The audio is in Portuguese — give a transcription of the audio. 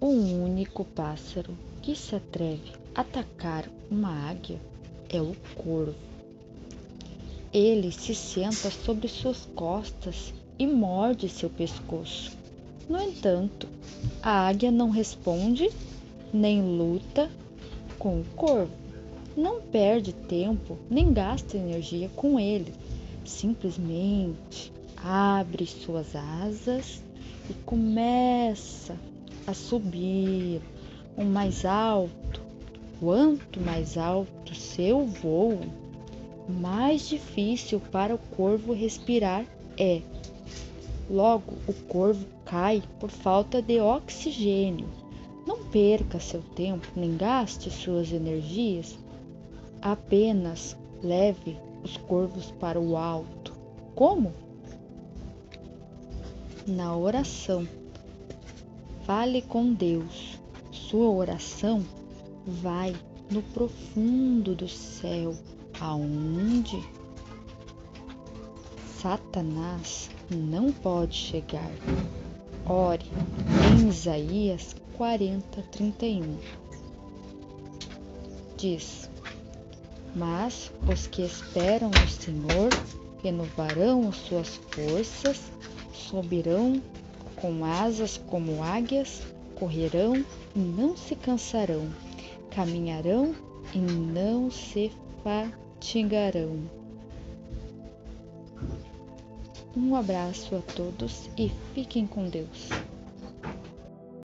O único pássaro que se atreve a atacar uma águia é o corvo. Ele se senta sobre suas costas e morde seu pescoço. No entanto, a águia não responde nem luta com o corvo. Não perde tempo nem gasta energia com ele. Simplesmente abre suas asas e começa a subir o mais alto. Quanto mais alto seu voo, mais difícil para o corvo respirar é. Logo, o corvo cai por falta de oxigênio. Não perca seu tempo nem gaste suas energias. Apenas leve os corvos para o alto. Como? Na oração. Fale com Deus. Sua oração vai no profundo do céu, aonde Satanás não pode chegar. Ore em Isaías 40, 31. Diz: Mas os que esperam no Senhor renovarão as suas forças, subirão com asas como águias, correrão e não se cansarão, caminharão e não se fatigarão. Um abraço a todos e fiquem com Deus.